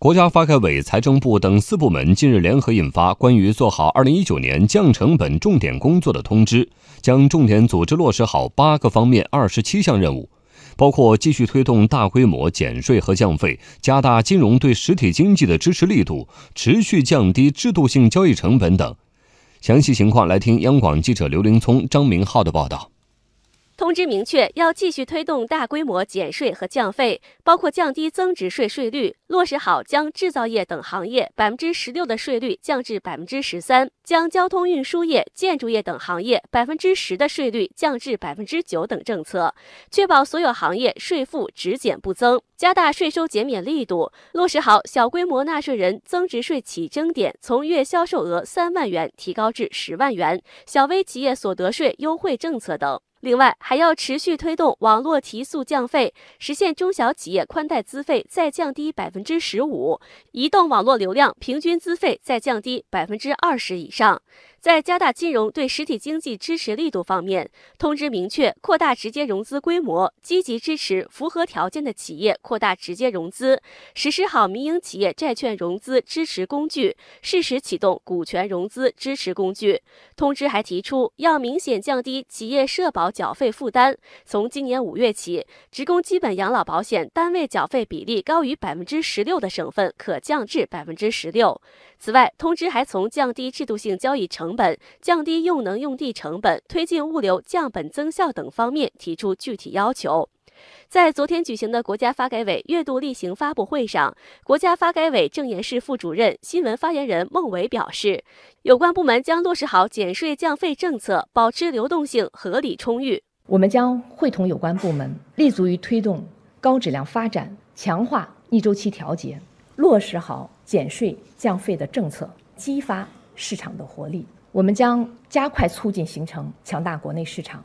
国家发改委、财政部等四部门近日联合印发《关于做好2019年降成本重点工作的通知》，将重点组织落实好八个方面二十七项任务，包括继续推动大规模减税和降费，加大金融对实体经济的支持力度，持续降低制度性交易成本等。详细情况来听央广记者刘林聪、张明浩的报道。通知明确，要继续推动大规模减税和降费，包括降低增值税税率，落实好将制造业等行业百分之十六的税率降至百分之十三，将交通运输业、建筑业等行业百分之十的税率降至百分之九等政策，确保所有行业税负只减不增，加大税收减免力度，落实好小规模纳税人增值税起征点从月销售额三万元提高至十万元，小微企业所得税优惠政策等。另外，还要持续推动网络提速降费，实现中小企业宽带资费再降低百分之十五，移动网络流量平均资费再降低百分之二十以上。在加大金融对实体经济支持力度方面，通知明确扩大直接融资规模，积极支持符合条件的企业扩大直接融资，实施好民营企业债券融资支持工具，适时启动股权融资支持工具。通知还提出，要明显降低企业社保缴费负担，从今年五月起，职工基本养老保险单位缴费比例高于百分之十六的省份可降至百分之十六。此外，通知还从降低制度性交易成本降低用能用地成本，推进物流降本增效等方面提出具体要求。在昨天举行的国家发改委月度例行发布会上，国家发改委政研室副主任、新闻发言人孟伟表示，有关部门将落实好减税降费政策，保持流动性合理充裕。我们将会同有关部门，立足于推动高质量发展，强化逆周期调节，落实好减税降费的政策，激发市场的活力。我们将加快促进形成强大国内市场，